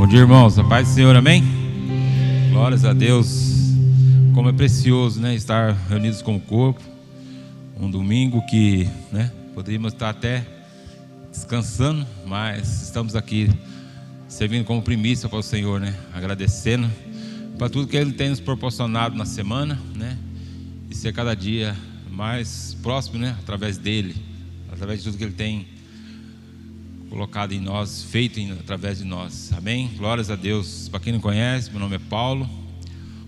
Bom dia, irmãos. A paz do Senhor, amém? Glórias a Deus. Como é precioso, né, estar reunidos com o corpo. Um domingo que, né, poderíamos estar até descansando, mas estamos aqui servindo como primícia para o Senhor, né? Agradecendo para tudo que Ele tem nos proporcionado na semana, né? E ser cada dia mais próximo, né? Através dele, através de tudo que Ele tem colocado em nós, feito em, através de nós. Amém? Glórias a Deus. Para quem não conhece, meu nome é Paulo,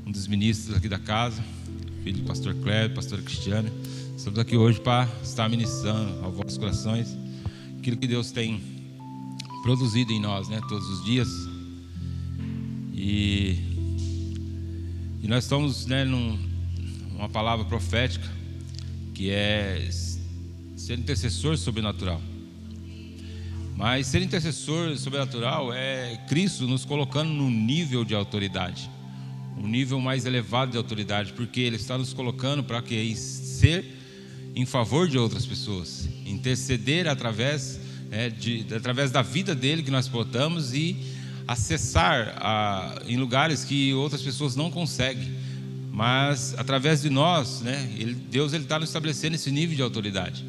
um dos ministros aqui da casa, filho do pastor Cléber, pastor Cristiano. Estamos aqui hoje para estar ministrando aos vossos corações aquilo que Deus tem produzido em nós, né, todos os dias. E, e nós estamos, né, num, uma palavra profética que é ser intercessor sobrenatural. Mas ser intercessor sobrenatural é Cristo nos colocando num nível de autoridade, um nível mais elevado de autoridade, porque Ele está nos colocando para que ser em favor de outras pessoas, interceder através, é, de, através da vida dele que nós portamos e acessar a, em lugares que outras pessoas não conseguem. Mas através de nós, né, ele, Deus está nos estabelecendo esse nível de autoridade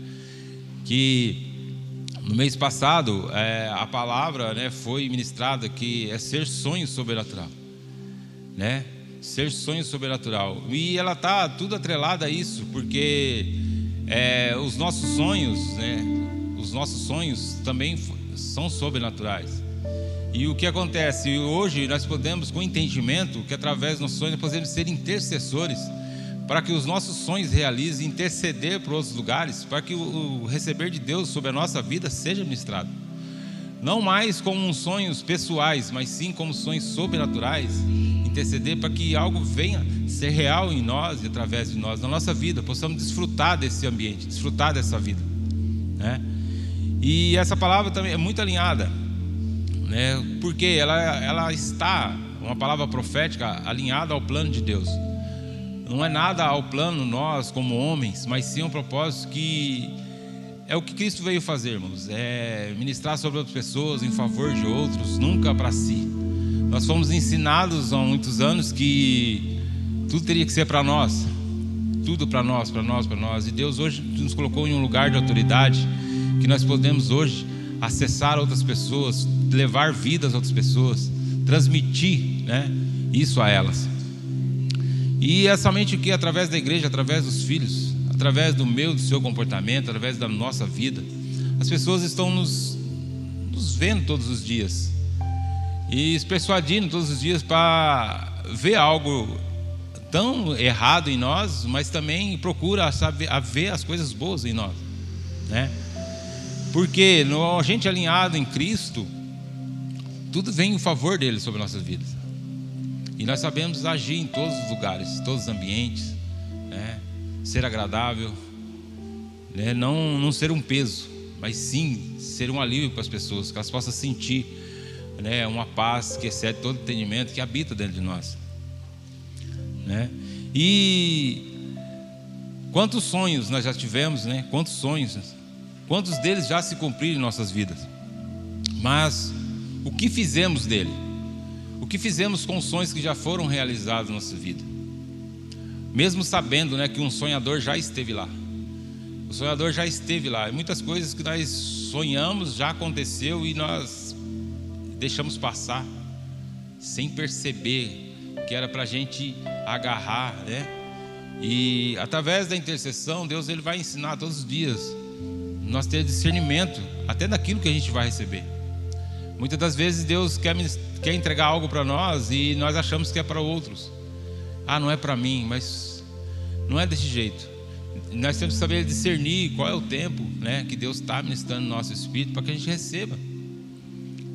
que no mês passado, é, a palavra né, foi ministrada que é ser sonho sobrenatural, né? Ser sonho sobrenatural. E ela tá tudo atrelada a isso, porque é, os nossos sonhos, né? Os nossos sonhos também são sobrenaturais. E o que acontece hoje nós podemos com entendimento que através dos nossos sonhos nós podemos ser intercessores para que os nossos sonhos realizem, interceder para outros lugares, para que o, receber de Deus sobre a nossa vida seja ministrado. Não mais como sonhos pessoais, mas sim como sonhos sobrenaturais, interceder para que algo venha ser real em nós e através de nós, na nossa vida, possamos desfrutar desse ambiente, desfrutar dessa vida. Né? E essa palavra também é muito alinhada, né? porque ela, ela está, uma palavra profética, alinhada ao plano de Deus. Não é nada ao plano nós como homens, mas sim um propósito que é o que Cristo veio fazer, irmãos. É ministrar sobre outras pessoas em favor de outros, nunca para si. Nós fomos ensinados há muitos anos que tudo teria que ser para nós. Tudo para nós, para nós, para nós. E Deus hoje nos colocou em um lugar de autoridade que nós podemos hoje acessar outras pessoas, levar vidas a outras pessoas, transmitir, né, isso a elas. E é somente o que? Através da igreja, através dos filhos, através do meu, do seu comportamento, através da nossa vida. As pessoas estão nos, nos vendo todos os dias e se persuadindo todos os dias para ver algo tão errado em nós, mas também procura saber, a ver as coisas boas em nós, né? Porque no, a gente alinhado em Cristo, tudo vem em favor dele sobre nossas vidas. E nós sabemos agir em todos os lugares, todos os ambientes, né? ser agradável, né? não, não ser um peso, mas sim ser um alívio para as pessoas, que elas possam sentir né? uma paz que excede todo entendimento, que habita dentro de nós. Né? E quantos sonhos nós já tivemos, né? quantos sonhos, quantos deles já se cumpriram em nossas vidas, mas o que fizemos dele? O que fizemos com os sonhos que já foram realizados na nossa vida? Mesmo sabendo né, que um sonhador já esteve lá. O sonhador já esteve lá. Muitas coisas que nós sonhamos já aconteceu e nós deixamos passar sem perceber que era para a gente agarrar, né? E através da intercessão, Deus ele vai ensinar todos os dias nós ter discernimento até daquilo que a gente vai receber. Muitas das vezes Deus quer, quer entregar algo para nós e nós achamos que é para outros. Ah, não é para mim, mas não é desse jeito. Nós temos que saber discernir qual é o tempo né, que Deus está ministrando no nosso espírito para que a gente receba.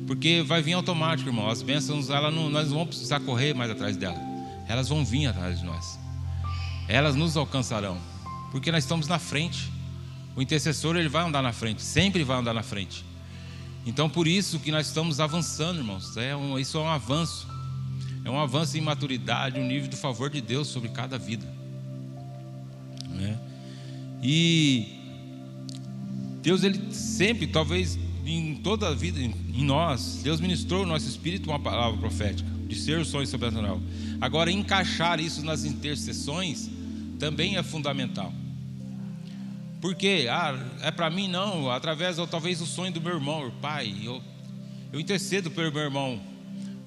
Porque vai vir automático, irmão. As bênçãos, não, nós não vamos precisar correr mais atrás dela. Elas vão vir atrás de nós. Elas nos alcançarão. Porque nós estamos na frente. O intercessor ele vai andar na frente, sempre vai andar na frente. Então, por isso que nós estamos avançando, irmãos. É um, isso é um avanço. É um avanço em maturidade, um nível do favor de Deus sobre cada vida. Né? E Deus, ele sempre, talvez em toda a vida, em nós, Deus ministrou no nosso espírito uma palavra profética, de ser o sonho sobrenatural. Agora, encaixar isso nas intercessões também é fundamental. Porque, ah, é para mim não, através ou talvez o sonho do meu irmão, pai, eu, eu intercedo pelo meu irmão.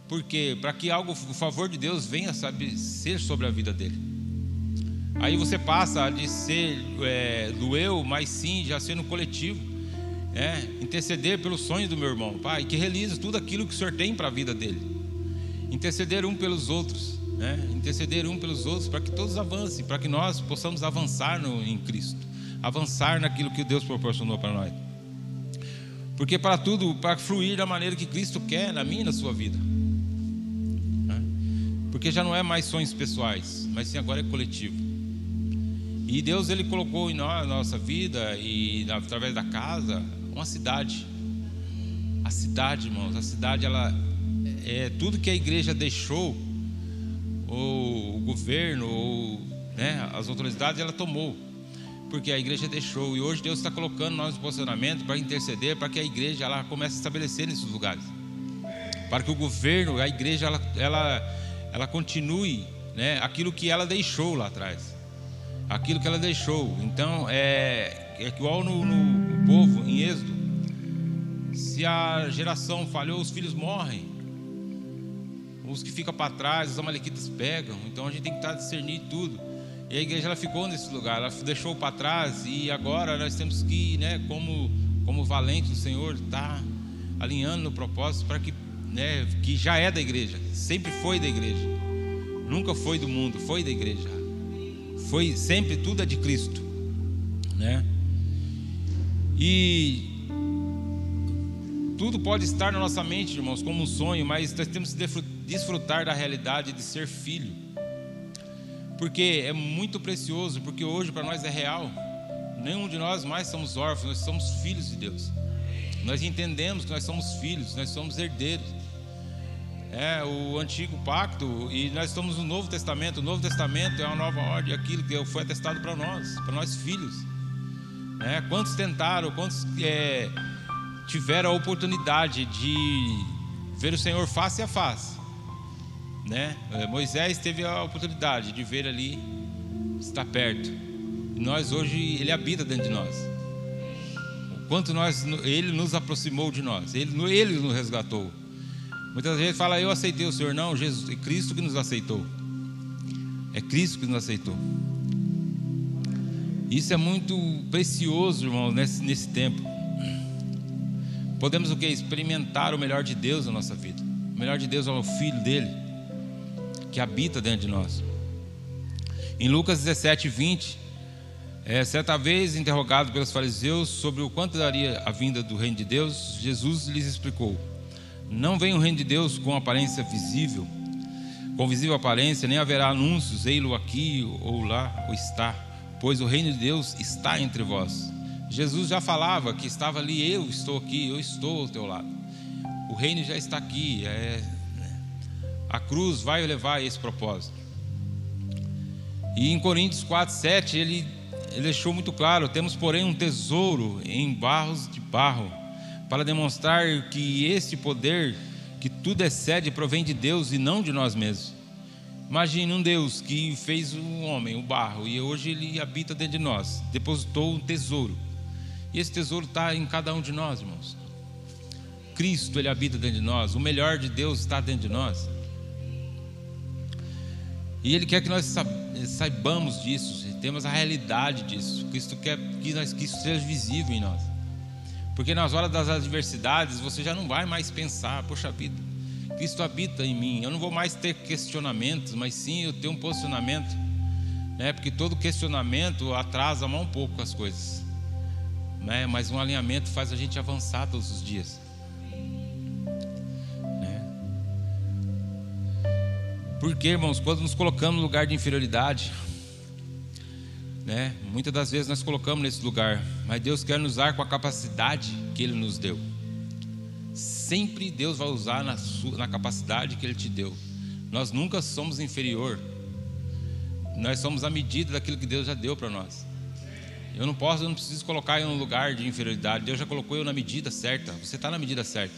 Porque para que algo, o favor de Deus venha sabe, ser sobre a vida dele. Aí você passa de ser é, do eu, mas sim já ser no coletivo. É, interceder pelo sonho do meu irmão, Pai, que realize tudo aquilo que o Senhor tem para a vida dele. Interceder um pelos outros, né? interceder um pelos outros para que todos avancem, para que nós possamos avançar no, em Cristo, avançar naquilo que Deus proporcionou para nós. Porque para tudo, para fluir da maneira que Cristo quer na minha e na sua vida. Né? Porque já não é mais sonhos pessoais, mas sim agora é coletivo. E Deus ele colocou em nós, nossa vida e através da casa uma cidade. A cidade, irmãos, a cidade ela é tudo que a igreja deixou, ou o governo, ou né, as autoridades, ela tomou, porque a igreja deixou. E hoje Deus está colocando nós no posicionamento para interceder, para que a igreja ela comece a estabelecer nesses lugares, para que o governo, a igreja, ela, ela, ela continue né, aquilo que ela deixou lá atrás, aquilo que ela deixou. Então é, é igual no, no povo em Êxodo. Se a geração falhou, os filhos morrem os que ficam para trás, os amalequitas pegam. Então a gente tem que estar discernir tudo. E a igreja ela ficou nesse lugar, ela deixou para trás e agora nós temos que, né, como como valente do Senhor, tá alinhando no propósito para que, né, que já é da igreja, sempre foi da igreja. Nunca foi do mundo, foi da igreja. Foi sempre tudo é de Cristo, né? E tudo pode estar na nossa mente, irmãos, como um sonho, mas nós temos que desfrutar da realidade de ser filho. Porque é muito precioso, porque hoje para nós é real. Nenhum de nós mais somos órfãos, nós somos filhos de Deus. Nós entendemos que nós somos filhos, nós somos herdeiros. É o antigo pacto e nós estamos no Novo Testamento. O Novo Testamento é uma nova ordem, aquilo que foi atestado para nós, para nós filhos. É, quantos tentaram, quantos é, tiveram a oportunidade de ver o Senhor face a face. Né? É, Moisés teve a oportunidade de ver ali, estar perto. Nós hoje, Ele habita dentro de nós. O quanto nós, Ele nos aproximou de nós, Ele, Ele nos resgatou. Muitas vezes fala, eu aceitei o Senhor. Não, Jesus, é Cristo que nos aceitou. É Cristo que nos aceitou. Isso é muito precioso, irmão, nesse, nesse tempo. Podemos o que? Experimentar o melhor de Deus na nossa vida. O melhor de Deus é o Filho dele, que habita dentro de nós. Em Lucas 17, 20, é, certa vez interrogado pelos fariseus sobre o quanto daria a vinda do reino de Deus, Jesus lhes explicou: Não vem o reino de Deus com aparência visível, com visível aparência, nem haverá anúncios, ei-lo aqui ou lá, ou está, pois o reino de Deus está entre vós. Jesus já falava que estava ali, eu estou aqui, eu estou ao teu lado. O reino já está aqui. É, a cruz vai levar esse propósito. E em Coríntios 4, 7, ele, ele deixou muito claro: temos, porém, um tesouro em barros de barro, para demonstrar que este poder, que tudo excede, provém de Deus e não de nós mesmos. Imagine um Deus que fez o homem, o barro, e hoje ele habita dentro de nós, depositou um tesouro. E esse tesouro está em cada um de nós, irmãos. Cristo, Ele habita dentro de nós. O melhor de Deus está dentro de nós. E Ele quer que nós saibamos disso, temos a realidade disso. Cristo quer que, nós, que isso seja visível em nós. Porque nas horas das adversidades você já não vai mais pensar, poxa vida, Cristo habita em mim. Eu não vou mais ter questionamentos, mas sim eu tenho um posicionamento. Né? Porque todo questionamento atrasa um pouco as coisas né? mas um alinhamento faz a gente avançar todos os dias. Porque, irmãos, quando nos colocamos no lugar de inferioridade, né? muitas das vezes nós colocamos nesse lugar, mas Deus quer nos usar com a capacidade que Ele nos deu. Sempre Deus vai usar na, sua, na capacidade que Ele te deu. Nós nunca somos inferior. Nós somos a medida daquilo que Deus já deu para nós. Eu não posso, eu não preciso colocar em um lugar de inferioridade. Deus já colocou eu na medida certa. Você está na medida certa.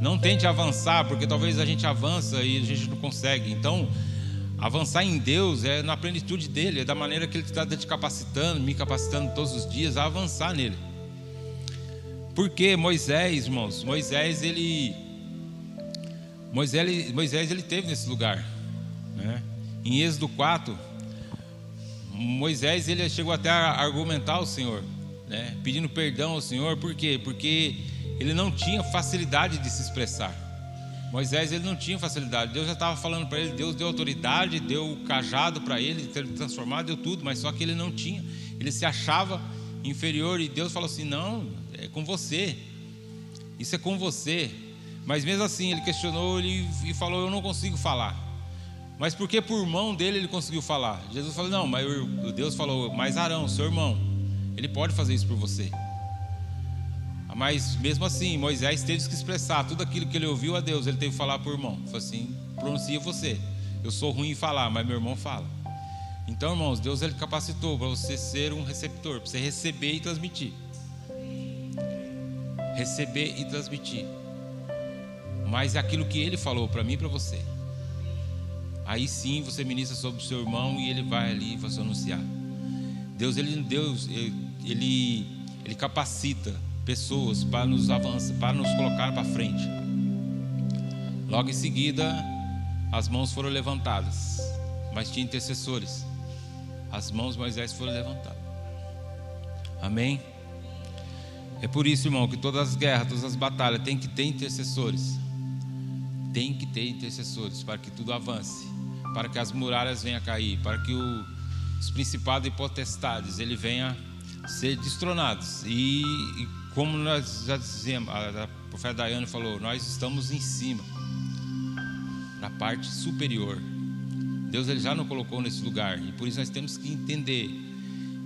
Não tente avançar, porque talvez a gente avança e a gente não consegue. Então, avançar em Deus é na plenitude dele, é da maneira que ele está te capacitando, me capacitando todos os dias a avançar nele. Porque Moisés, irmãos, Moisés ele Moisés, Moisés ele teve nesse lugar, né? Em Êxodo 4, Moisés ele chegou até a argumentar ao Senhor, né? Pedindo perdão ao Senhor, por quê? Porque ele não tinha facilidade de se expressar. Moisés ele não tinha facilidade. Deus já estava falando para ele, Deus deu autoridade, deu o cajado para ele, transformado, deu tudo, mas só que ele não tinha. Ele se achava inferior e Deus falou assim: "Não, é com você. Isso é com você". Mas mesmo assim, ele questionou ele, e falou: "Eu não consigo falar". Mas porque por mão dele ele conseguiu falar? Jesus falou: "Não, mas Deus falou: "Mas Arão, seu irmão, ele pode fazer isso por você". Mas mesmo assim, Moisés teve que expressar tudo aquilo que ele ouviu a Deus, ele teve que falar por irmão. Falou assim: pronuncia você. Eu sou ruim em falar, mas meu irmão fala. Então, irmãos, Deus ele capacitou para você ser um receptor, para você receber e transmitir. Receber e transmitir. Mas é aquilo que ele falou para mim e para você. Aí sim você ministra sobre o seu irmão e ele vai ali e vai anunciar. Deus, ele, Deus, ele, ele capacita pessoas para nos avançar, para nos colocar para frente. Logo em seguida, as mãos foram levantadas, mas tinha intercessores. As mãos de Moisés foram levantadas. Amém? É por isso, irmão, que todas as guerras, todas as batalhas tem que ter intercessores. Tem que ter intercessores para que tudo avance, para que as muralhas venham a cair, para que o, os principados e potestades ele venha ser destronados e, e como nós já dizemos, a, a profeta Daiane falou, nós estamos em cima, na parte superior. Deus ele já nos colocou nesse lugar e por isso nós temos que entender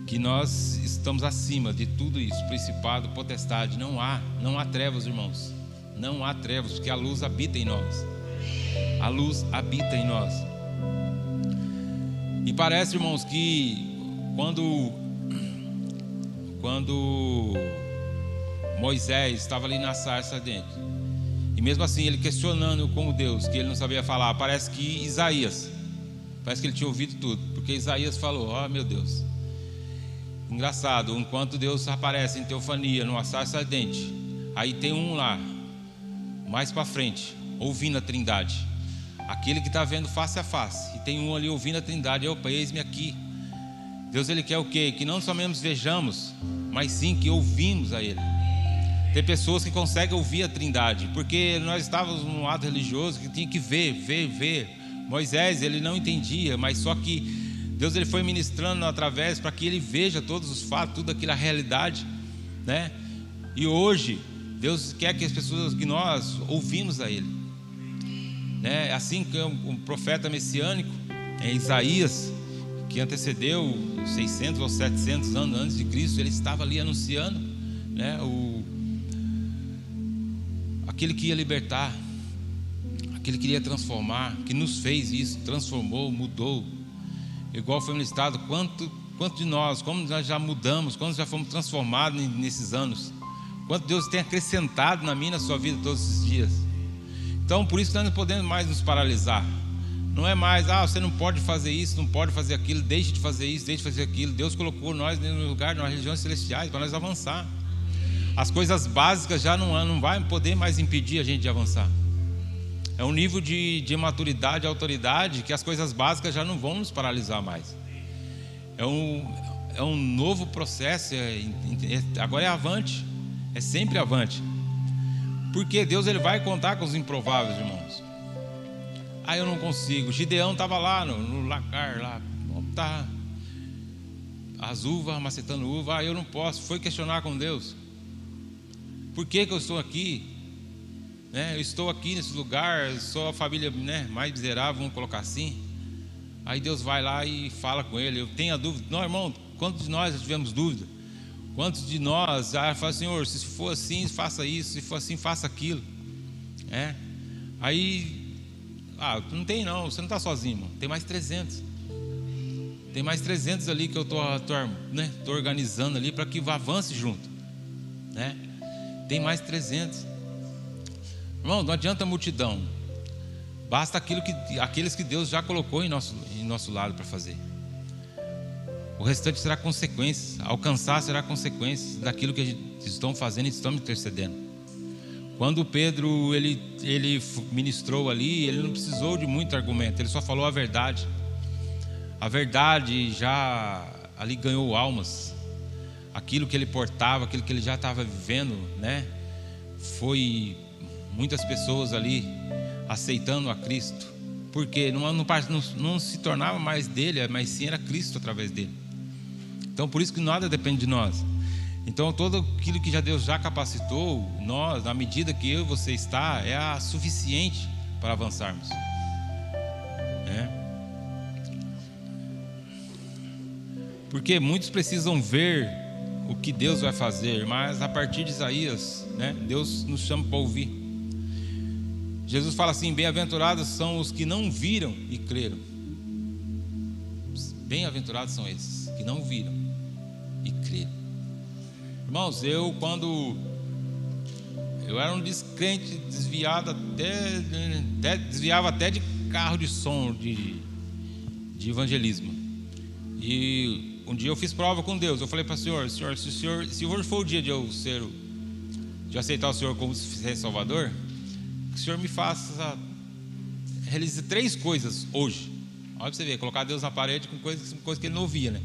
que nós estamos acima de tudo isso, principado, potestade. Não há, não há trevas, irmãos. Não há trevas, porque a luz habita em nós. A luz habita em nós. E parece, irmãos, que quando quando Moisés estava ali na sarça dentro. E mesmo assim, ele questionando com Deus, que ele não sabia falar. Parece que Isaías, parece que ele tinha ouvido tudo, porque Isaías falou: Ó oh, meu Deus. Engraçado, enquanto Deus aparece em teofania, numa sarça ardente, aí tem um lá, mais para frente, ouvindo a trindade. Aquele que está vendo face a face, e tem um ali ouvindo a trindade, opa, eis-me aqui. Deus ele quer o quê? Que não somente vejamos, mas sim que ouvimos a Ele. Tem pessoas que conseguem ouvir a Trindade, porque nós estávamos num ato religioso que tinha que ver, ver, ver. Moisés, ele não entendia, mas só que Deus ele foi ministrando através para que ele veja todos os fatos, tudo aquilo, a realidade, né? E hoje, Deus quer que as pessoas, que nós ouvimos a Ele, né? Assim que um profeta messiânico, é Isaías, que antecedeu 600 ou 700 anos antes de Cristo, ele estava ali anunciando, né? O aquele que ia libertar, aquele que iria transformar, que nos fez isso, transformou, mudou. Igual foi listado, quanto, quanto de nós, como nós já mudamos, quanto já fomos transformados nesses anos, quanto Deus tem acrescentado na minha na sua vida todos esses dias. Então, por isso nós não podemos mais nos paralisar. Não é mais, ah, você não pode fazer isso, não pode fazer aquilo, deixe de fazer isso, deixe de fazer aquilo. Deus colocou nós no lugar, nas religiões celestiais, para nós avançar as coisas básicas já não, não vai poder mais impedir a gente de avançar. É um nível de, de maturidade, autoridade, que as coisas básicas já não vão nos paralisar mais. É um, é um novo processo, é, é, agora é avante, é sempre avante. Porque Deus ele vai contar com os improváveis, irmãos. Ah, eu não consigo. Gideão estava lá no, no lacar, lá, tá as uvas, macetando uva. Ah, eu não posso. Foi questionar com Deus. Por que, que eu estou aqui? Né? Eu estou aqui nesse lugar, sou a família né, mais miserável, vamos colocar assim. Aí Deus vai lá e fala com ele. Eu tenho a dúvida. Não, irmão, quantos de nós já tivemos dúvida? Quantos de nós ah, fala, Senhor, se for assim, faça isso, se for assim, faça aquilo. É? Aí, ah, não tem não, você não está sozinho, irmão. Tem mais 300. Tem mais 300 ali que eu estou né, tô organizando ali para que avance junto. Né? Tem mais 300. Irmão, não adianta a multidão. Basta aquilo que, aqueles que Deus já colocou em nosso, em nosso lado para fazer. O restante será consequência. Alcançar será consequência daquilo que estão fazendo e estão intercedendo. Quando Pedro ele, ele ministrou ali, ele não precisou de muito argumento, ele só falou a verdade. A verdade já ali ganhou almas. Aquilo que ele portava, aquilo que ele já estava vivendo, né? Foi muitas pessoas ali aceitando a Cristo. Porque não, não, não, se tornava mais dele, mas sim era Cristo através dele. Então por isso que nada depende de nós. Então todo aquilo que já Deus já capacitou, nós, na medida que eu e você está, é a suficiente para avançarmos. É. Porque muitos precisam ver o que Deus vai fazer, mas a partir de Isaías, né, Deus nos chama para ouvir. Jesus fala assim: Bem-aventurados são os que não viram e creram. Bem-aventurados são esses que não viram e creram. Irmãos, eu quando eu era um descrente, desviado até, até, desviava até de carro de som de, de evangelismo. E um dia eu fiz prova com Deus. Eu falei para o Senhor, Senhor, se o Senhor, se hoje for o dia de eu ser, de aceitar o Senhor como Salvador, que o Senhor me faça realizar três coisas hoje. Olha para você ver, colocar Deus na parede com coisas, com coisas que ele não ouvia, né?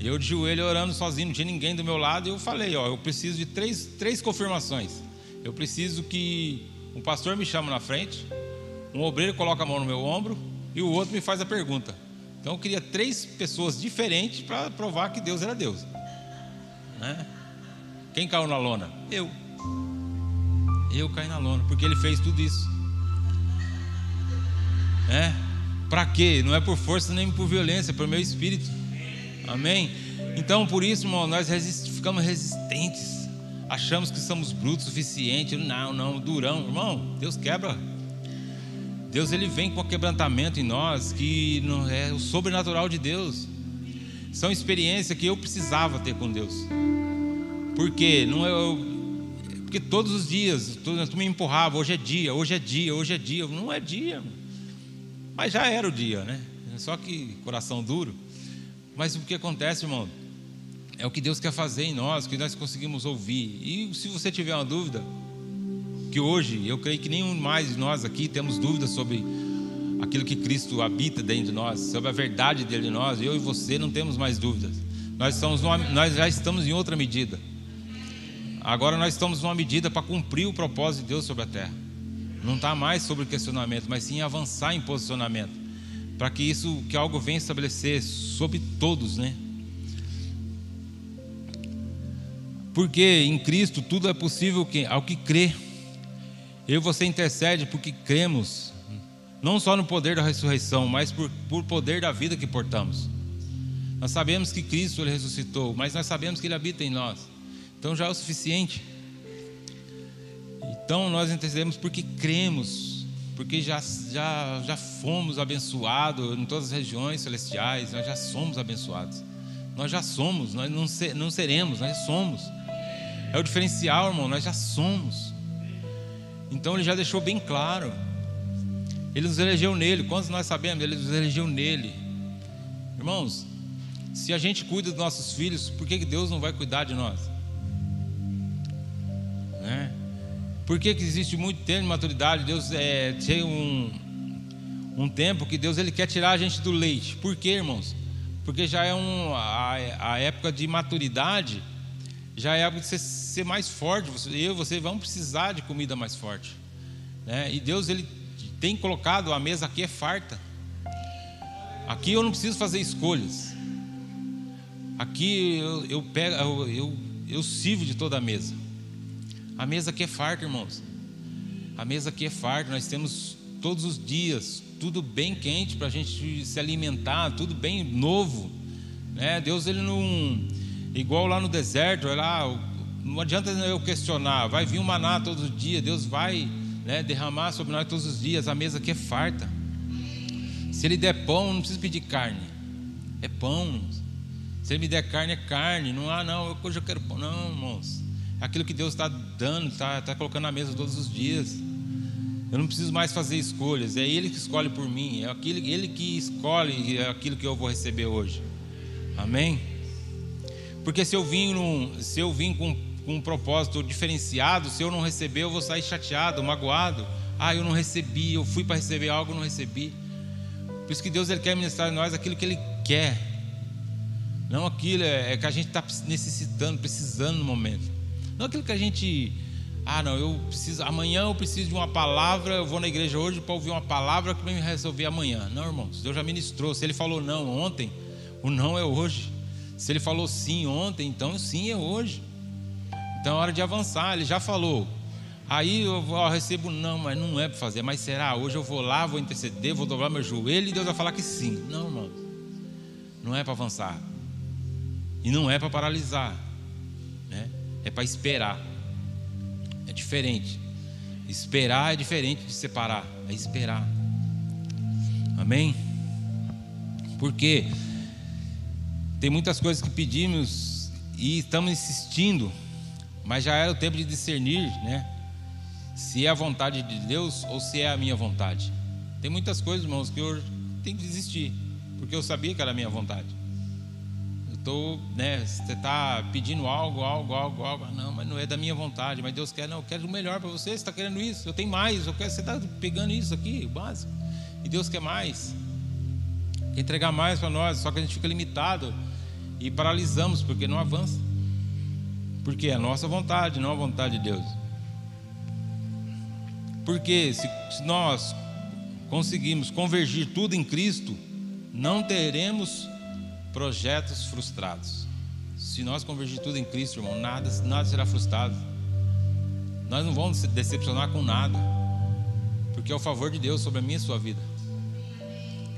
Eu de joelho orando sozinho, não tinha ninguém do meu lado, e eu falei, ó, eu preciso de três, três confirmações. Eu preciso que um pastor me chame na frente, um obreiro coloque a mão no meu ombro e o outro me faz a pergunta. Então eu queria três pessoas diferentes para provar que Deus era Deus. Né? Quem caiu na lona? Eu. Eu caí na lona, porque ele fez tudo isso. É? Para quê? Não é por força nem por violência, é por meu espírito. Amém? Então, por isso, irmão, nós resist, ficamos resistentes. Achamos que somos brutos o suficiente. Não, não, durão. Irmão, Deus quebra. Deus ele vem com quebrantamento em nós, que é o sobrenatural de Deus. São experiências que eu precisava ter com Deus. Porque não é porque todos os dias tu me empurrava, hoje é dia, hoje é dia, hoje é dia. Não é dia. Mas já era o dia, né? Só que coração duro. Mas o que acontece, irmão, é o que Deus quer fazer em nós, que nós conseguimos ouvir. E se você tiver uma dúvida, que hoje eu creio que nenhum mais de nós aqui temos dúvidas sobre aquilo que Cristo habita dentro de nós, sobre a verdade dele de nós, eu e você não temos mais dúvidas. Nós, numa, nós já estamos em outra medida. Agora nós estamos numa medida para cumprir o propósito de Deus sobre a terra. Não está mais sobre questionamento, mas sim avançar em posicionamento para que isso, que algo venha estabelecer sobre todos, né? Porque em Cristo tudo é possível ao que crê. Eu e você intercede porque cremos, não só no poder da ressurreição, mas por, por poder da vida que portamos. Nós sabemos que Cristo ele ressuscitou, mas nós sabemos que Ele habita em nós. Então já é o suficiente. Então nós intercedemos porque cremos porque já, já, já fomos abençoados em todas as regiões celestiais, nós já somos abençoados. Nós já somos, nós não, ser, não seremos, nós somos. É o diferencial, irmão, nós já somos. Então ele já deixou bem claro. Ele nos elegeu nele. Quantos nós sabemos? Ele nos elegeu nele. Irmãos, se a gente cuida dos nossos filhos, por que Deus não vai cuidar de nós? Né? Por que, que existe muito tempo de maturidade? Deus é, tem um, um tempo que Deus ele quer tirar a gente do leite. Por quê, irmãos? Porque já é um, a, a época de maturidade, já é a época de você ser mais forte. Você, eu e você vamos precisar de comida mais forte. Né? E Deus ele tem colocado a mesa aqui é farta. Aqui eu não preciso fazer escolhas. Aqui eu, eu pego, eu, eu, eu sirvo de toda a mesa. A mesa aqui é farta, irmãos. A mesa aqui é farta. Nós temos todos os dias tudo bem quente para a gente se alimentar, tudo bem novo. Né? Deus, ele não. Igual lá no deserto, lá, não adianta eu questionar. Vai vir um maná todos os dias. Deus vai né, derramar sobre nós todos os dias. A mesa aqui é farta. Se Ele der pão, não precisa pedir carne. É pão. Se ele me der carne, é carne. Não há, não, hoje eu quero pão. Não, irmãos. É aquilo que Deus está dando, está tá colocando na mesa todos os dias. Eu não preciso mais fazer escolhas. É Ele que escolhe por mim. É aquele, Ele que escolhe aquilo que eu vou receber hoje. Amém? Porque se eu vim, num, se eu vim com, com um propósito diferenciado, se eu não receber, eu vou sair chateado, magoado. Ah, eu não recebi, eu fui para receber algo, não recebi. Por isso que Deus ele quer ministrar em nós aquilo que Ele quer. Não aquilo é, é que a gente está necessitando, precisando no momento. Não aquilo que a gente. Ah, não, eu preciso. Amanhã eu preciso de uma palavra. Eu vou na igreja hoje para ouvir uma palavra que vai me resolver amanhã. Não, irmãos, Deus já ministrou. Se Ele falou não ontem, o não é hoje. Se Ele falou sim ontem, então sim é hoje. Então é hora de avançar. Ele já falou. Aí eu, recebo, não, mas não é para fazer. Mas será? Hoje eu vou lá, vou interceder, vou dobrar meu joelho e Deus vai falar que sim. Não, irmão. Não é para avançar. E não é para paralisar. Né? É para esperar. É diferente. Esperar é diferente de separar. É esperar. Amém? Porque tem muitas coisas que pedimos e estamos insistindo, mas já era o tempo de discernir, né? se é a vontade de Deus ou se é a minha vontade. Tem muitas coisas, irmãos, que eu tenho que desistir, porque eu sabia que era a minha vontade. Eu estou, né, você está pedindo algo, algo, algo, algo, não, mas não é da minha vontade, mas Deus quer, não, eu quero o melhor para você, você está querendo isso, eu tenho mais, eu quero, você está pegando isso aqui, o básico, e Deus quer mais, quer entregar mais para nós, só que a gente fica limitado e paralisamos, porque não avança, porque é a nossa vontade, não a vontade de Deus. Porque se, nós conseguimos convergir tudo em Cristo, não teremos projetos frustrados. Se nós convergir tudo em Cristo, irmão, nada, nada será frustrado. Nós não vamos se decepcionar com nada, porque é o favor de Deus sobre a minha e a sua vida.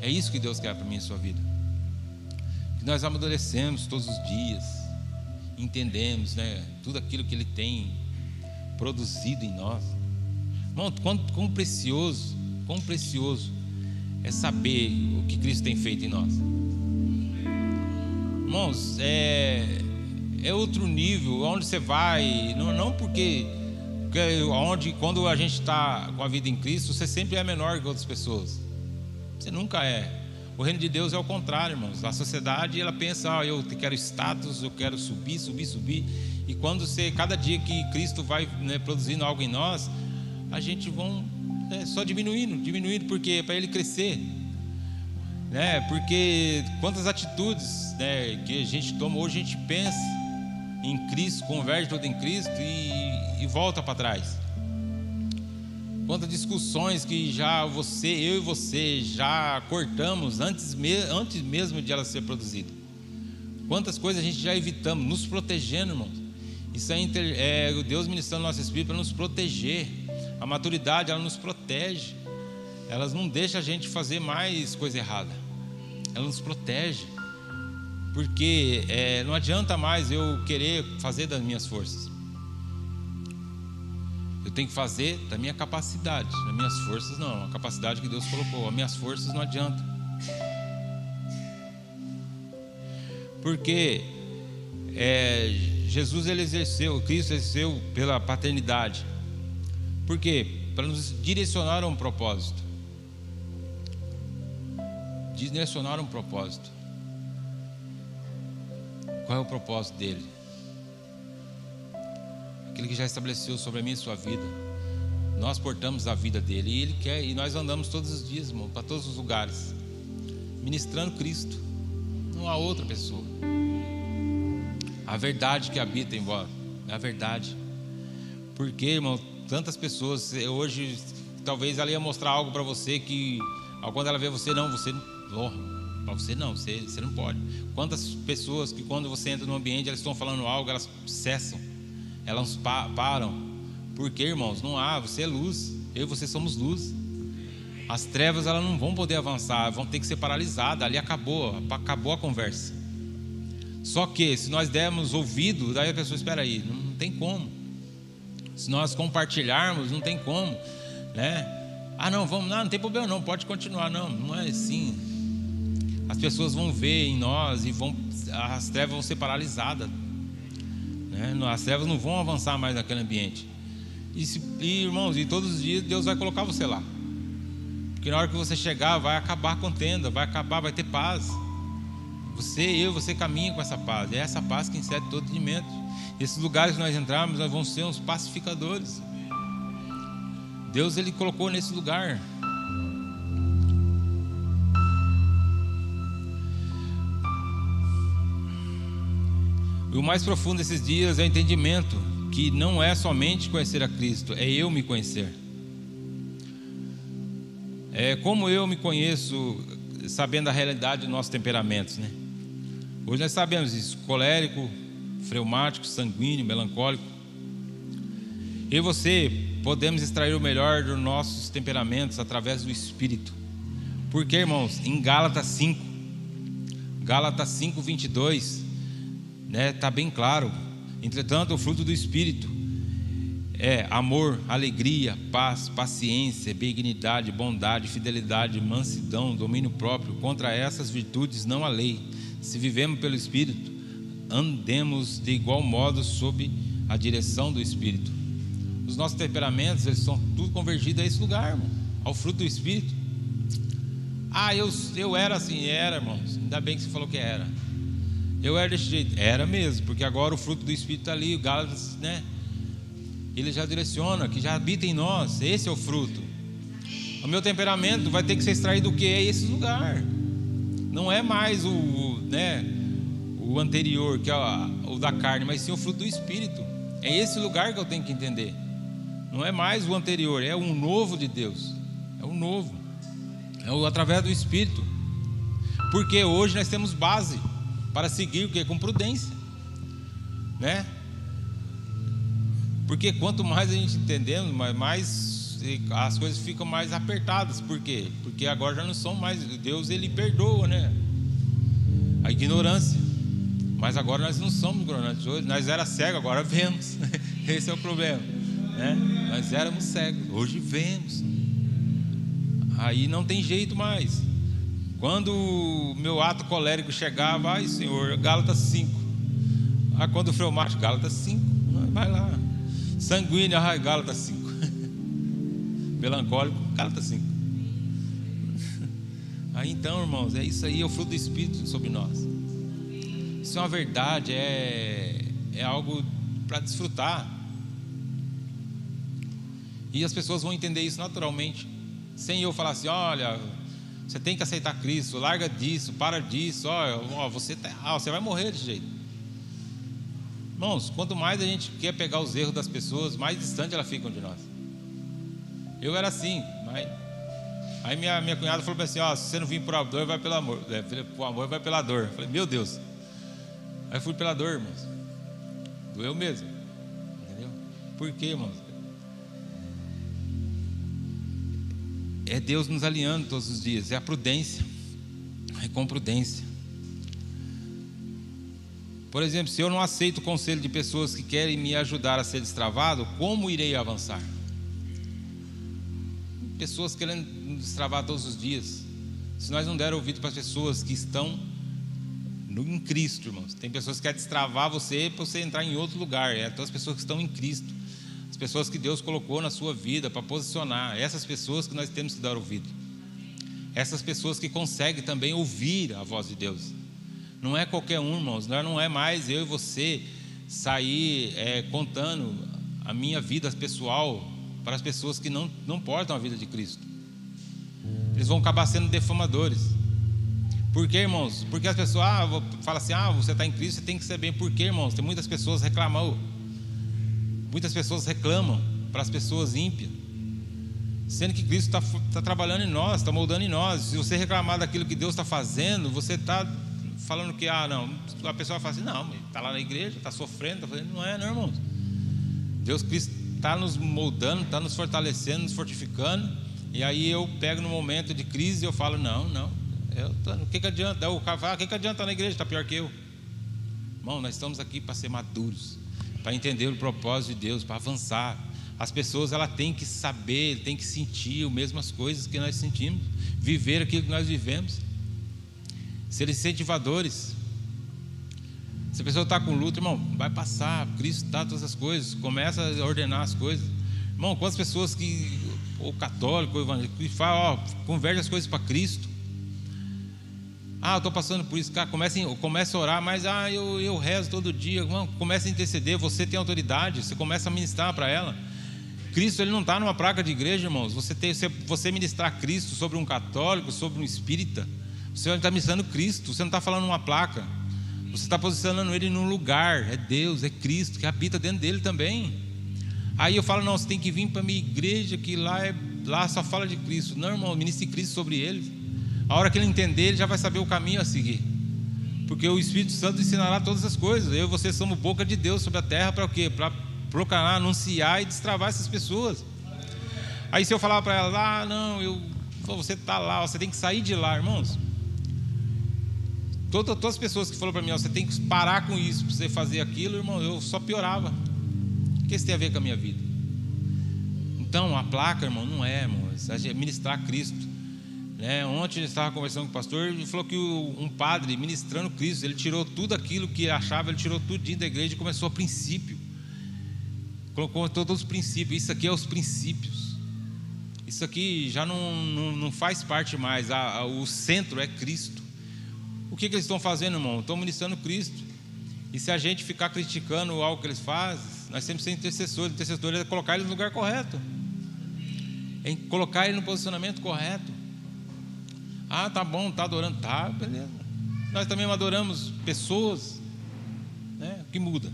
É isso que Deus quer para minha e a sua vida. Que nós amadurecemos todos os dias, entendemos né, tudo aquilo que Ele tem produzido em nós. Irmão, quão, quão precioso, quão precioso é saber o que Cristo tem feito em nós. Irmãos, é, é outro nível, onde você vai, não, não porque, porque onde, quando a gente está com a vida em Cristo, você sempre é menor que outras pessoas. Você nunca é. O reino de Deus é o contrário, irmãos. A sociedade ela pensa, ah, eu quero status, eu quero subir, subir, subir. E quando você, cada dia que Cristo vai né, produzindo algo em nós, a gente vão é, só diminuindo, diminuindo, porque para ele crescer, né? Porque quantas atitudes, né, que a gente toma hoje a gente pensa em Cristo, converge tudo em Cristo e, e volta para trás. Quantas discussões que já você, eu e você já cortamos antes, me, antes mesmo de ela ser produzida. Quantas coisas a gente já evitamos, nos protegendo, irmãos. Isso é, é Deus ministrando nosso espírito para nos proteger a maturidade, ela nos protege. Ela não deixa a gente fazer mais coisa errada. Ela nos protege. Porque é, não adianta mais eu querer fazer das minhas forças. Eu tenho que fazer da minha capacidade. Das minhas forças não. A capacidade que Deus colocou. As minhas forças não adianta. Porque é, Jesus ele exerceu, Cristo exerceu pela paternidade. Por quê? Para nos direcionar a um propósito. Direcionar a um propósito. Qual é o propósito dele? Aquele que já estabeleceu sobre a minha e sua vida. Nós portamos a vida dele e ele quer e nós andamos todos os dias, para todos os lugares, ministrando Cristo. Não há outra pessoa. A verdade que habita em vós é a verdade. Porque, irmão, tantas pessoas. Eh, hoje, talvez ela ia mostrar algo para você que, quando ela vê você, não, você não. para você não, você, você não pode. Quantas pessoas que, quando você entra no ambiente, elas estão falando algo, elas cessam, elas pa param. Porque, irmãos, não há, você é luz, eu e você somos luz. As trevas elas não vão poder avançar, vão ter que ser paralisadas. Ali acabou, acabou a conversa. Só que se nós dermos ouvido, daí a pessoa espera aí, não, não tem como. Se nós compartilharmos, não tem como, né? Ah, não, vamos, não, não tem problema não, pode continuar, não, não é assim. as pessoas vão ver em nós e vão, as trevas vão ser paralisadas. Né? As trevas não vão avançar mais naquele ambiente. E, se, e, irmãos, e todos os dias Deus vai colocar você lá. Porque na hora que você chegar, vai acabar a contenda, vai acabar, vai ter paz. Você, eu, você caminha com essa paz. É essa paz que incede todo entendimento. Esses lugares que nós entrarmos, nós vamos ser uns pacificadores. Deus ele colocou nesse lugar. E o mais profundo desses dias é o entendimento que não é somente conhecer a Cristo, é eu me conhecer. É como eu me conheço, sabendo a realidade dos nossos temperamentos, né? Hoje nós sabemos isso: colérico, fleumático, sanguíneo, melancólico. Eu e você podemos extrair o melhor dos nossos temperamentos através do Espírito. Porque, irmãos, em Gálatas 5, Gálatas 5, 22, né, tá bem claro. Entretanto, o fruto do Espírito é amor, alegria, paz, paciência, benignidade, bondade, fidelidade, mansidão, domínio próprio. Contra essas virtudes não há lei. Se vivemos pelo Espírito, andemos de igual modo sob a direção do Espírito. Os nossos temperamentos, eles são tudo convergidos a esse lugar, irmão, ao fruto do Espírito. Ah, eu, eu era assim, era, irmãos. Ainda bem que você falou que era. Eu era desse jeito. Era mesmo, porque agora o fruto do Espírito está ali, o Gálatas, né? Ele já direciona, que já habita em nós. Esse é o fruto. O meu temperamento vai ter que ser extraído do que é esse lugar. Não é mais o, né, o anterior, que é o da carne, mas sim o fruto do Espírito. É esse lugar que eu tenho que entender. Não é mais o anterior, é um novo de Deus. É o novo. É o através do Espírito. Porque hoje nós temos base para seguir o que com prudência, né? Porque quanto mais a gente entendemos, mais as coisas ficam mais apertadas. Por quê? Porque agora já não são mais Deus ele perdoa, né? A ignorância. Mas agora nós não somos ignorantes hoje, nós era cego, agora vemos. Esse é o problema, né? Nós éramos cegos, hoje vemos. Aí não tem jeito mais. Quando o meu ato colérico chegava, ai Senhor, Gálatas 5. Ah, quando o freumático, Gálatas 5. Vai lá. Sanguíneo, ai, Gálatas 5. Melancólico, Gálatas 5. Aí então, irmãos, é isso aí, é o fruto do Espírito sobre nós. Isso é uma verdade, é, é algo para desfrutar. E as pessoas vão entender isso naturalmente. Sem eu falar assim, olha, você tem que aceitar Cristo, larga disso, para disso, ó, ó você tá errado, você vai morrer desse jeito. Irmãos, quanto mais a gente quer pegar os erros das pessoas, mais distante elas ficam de nós. Eu era assim, mas aí minha, minha cunhada falou assim, ó, se você não vir por dor, vai pelo amor. É, por amor vai pela dor. Eu falei, meu Deus. Aí fui pela dor, irmãos. Doeu mesmo. Entendeu? Por quê, irmãos? É Deus nos alinhando todos os dias, é a prudência, é com prudência. Por exemplo, se eu não aceito o conselho de pessoas que querem me ajudar a ser destravado, como irei avançar? Pessoas querendo destravar todos os dias. Se nós não der ouvido para as pessoas que estão em Cristo, irmãos, tem pessoas que querem destravar você para você entrar em outro lugar. É todas as pessoas que estão em Cristo pessoas que Deus colocou na sua vida para posicionar, essas pessoas que nós temos que dar ouvido. Essas pessoas que conseguem também ouvir a voz de Deus. Não é qualquer um, irmãos, não é mais eu e você sair é, contando a minha vida pessoal para as pessoas que não, não portam a vida de Cristo. Eles vão acabar sendo defamadores. Por quê, irmãos? Porque as pessoas ah, falam assim: ah, você está em Cristo, você tem que ser bem. Por quê, irmãos? Tem muitas pessoas reclamando Muitas pessoas reclamam para as pessoas ímpias, sendo que Cristo está tá trabalhando em nós, está moldando em nós. Se você reclamar daquilo que Deus está fazendo, você está falando que, ah, não, a pessoa fala assim, não, está lá na igreja, está sofrendo, está fazendo. Não é, não, irmãos. Deus Cristo está nos moldando, está nos fortalecendo, nos fortificando. E aí eu pego no momento de crise e eu falo, não, não, o que, que adianta? O cara fala, ah, o que, que adianta estar na igreja? Está pior que eu. Irmão, nós estamos aqui para ser maduros para entender o propósito de Deus, para avançar. As pessoas ela têm que saber, têm que sentir as mesmas coisas que nós sentimos, viver aquilo que nós vivemos. ser incentivadores. Se a pessoa está com luta, irmão, vai passar, Cristo está todas as coisas, começa a ordenar as coisas. Irmão, quantas pessoas que, o católico, o evangélico, que fala, ó, converte as coisas para Cristo. Ah, eu estou passando por isso, cara, comece, comece a orar, mas ah, eu, eu rezo todo dia. Irmão, comece a interceder, você tem autoridade, você começa a ministrar para ela. Cristo ele não está numa placa de igreja, irmãos. Você, tem, você, você ministrar Cristo sobre um católico, sobre um espírita, você está ministrando Cristo, você não está falando uma placa. Você está posicionando ele num lugar, é Deus, é Cristo, que habita dentro dele também. Aí eu falo, não, você tem que vir para a minha igreja, que lá, é, lá só fala de Cristo. Não, irmão, ministre Cristo sobre ele. A hora que ele entender, ele já vai saber o caminho a seguir. Porque o Espírito Santo ensinará todas as coisas. Eu e você somos boca de Deus sobre a terra para o quê? Para proclamar, anunciar e destravar essas pessoas. Aí se eu falar para ela, ah, não, eu, você está lá, você tem que sair de lá, irmãos. Todas, todas as pessoas que falaram para mim, você tem que parar com isso, para você fazer aquilo, irmão, eu só piorava. O que isso tem a ver com a minha vida? Então, a placa, irmão, não é, irmão, é ministrar Cristo. Né? Ontem estava conversando com o pastor, ele falou que um padre ministrando Cristo, ele tirou tudo aquilo que achava, ele tirou tudo da igreja e começou a princípio. Colocou todos os princípios. Isso aqui é os princípios. Isso aqui já não, não, não faz parte mais. A, a, o centro é Cristo. O que, que eles estão fazendo, irmão? Estão ministrando Cristo. E se a gente ficar criticando algo que eles fazem, nós temos que ser intercessores. Intercessor é colocar ele no lugar correto. É colocar ele no posicionamento correto. Ah, tá bom, tá adorando. Tá, beleza. Nós também adoramos pessoas né, que muda.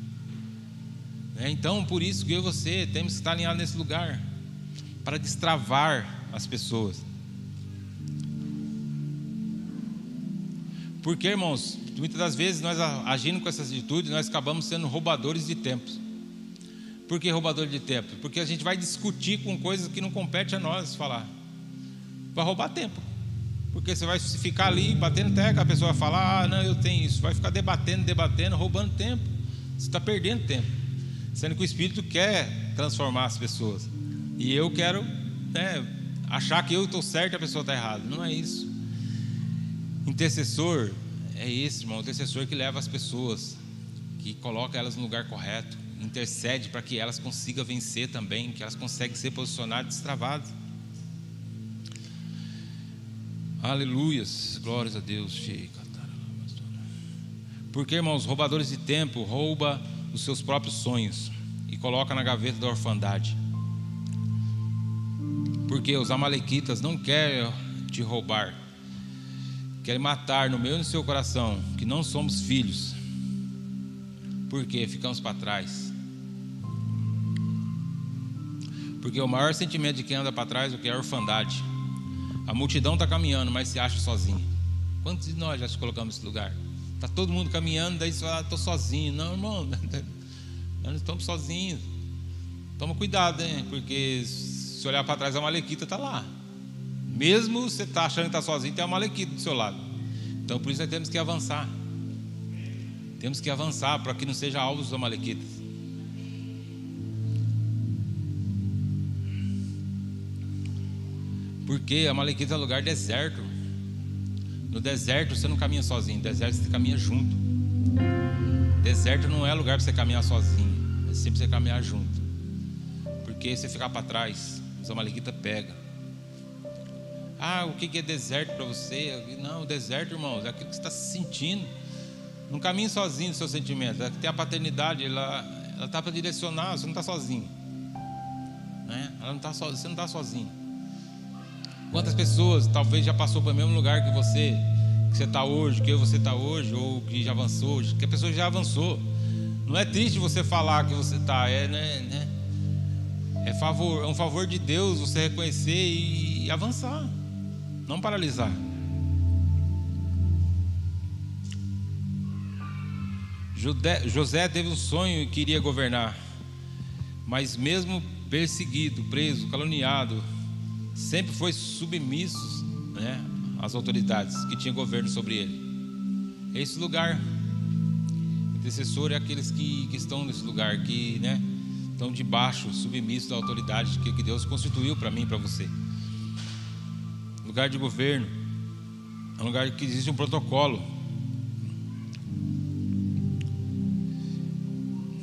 É, então, por isso que eu e você temos que estar alinhados nesse lugar para destravar as pessoas. Porque, irmãos, muitas das vezes nós agindo com essas atitudes, nós acabamos sendo roubadores de tempos. Por que roubador de tempo? Porque a gente vai discutir com coisas que não compete a nós falar. Vai roubar tempo. Porque você vai ficar ali batendo teca, a pessoa vai falar, ah, não, eu tenho isso. Vai ficar debatendo, debatendo, roubando tempo. Você está perdendo tempo sendo que o Espírito quer transformar as pessoas. E eu quero né, achar que eu estou certo e a pessoa está errada. Não é isso. Intercessor é esse, irmão. Intercessor que leva as pessoas, que coloca elas no lugar correto, intercede para que elas consigam vencer também, que elas conseguem ser posicionadas, destravadas. Aleluias, glórias a Deus. Porque, irmãos, roubadores de tempo rouba os seus próprios sonhos e coloca na gaveta da orfandade. Porque os amalequitas não querem te roubar, querem matar no meu e no seu coração que não somos filhos. Porque ficamos para trás. Porque o maior sentimento de quem anda para trás é o que é a orfandade. A multidão está caminhando, mas se acha sozinho. Quantos de nós já se colocamos nesse lugar? Está todo mundo caminhando, daí você fala, estou sozinho. Não, irmão, nós estamos sozinhos. Toma cuidado, hein? Porque se olhar para trás, a Malequita está lá. Mesmo você está achando que está sozinho, tem a Malequita do seu lado. Então por isso nós temos que avançar. Temos que avançar para que não seja alvo dos Amalequitas. Porque a Malequita é lugar deserto. No deserto você não caminha sozinho, no deserto você caminha junto. Deserto não é lugar para você caminhar sozinho, é sempre você caminhar junto. Porque se ficar para trás, os amalequitas pega. Ah, o que é deserto para você? Não, deserto, irmãos, é aquilo que você está se sentindo. Não caminhe sozinho nos seus sentimentos. É tem a paternidade, ela está para direcionar, você não está sozinho. Né? Ela não tá so, você não está sozinho. Quantas pessoas talvez já passou pelo mesmo lugar que você, que você está hoje, que você está hoje, ou que já avançou, que a pessoa já avançou. Não é triste você falar que você está, é, né, né, é, favor, é um favor de Deus você reconhecer e, e avançar, não paralisar. José teve um sonho e queria governar, mas mesmo perseguido, preso, caluniado, sempre foi submisso né, às autoridades que tinham governo sobre ele. Esse lugar. Intercessor é aqueles que, que estão nesse lugar, que né, estão debaixo, submissos da autoridade que, que Deus constituiu para mim e para você. Lugar de governo. É um lugar que existe um protocolo.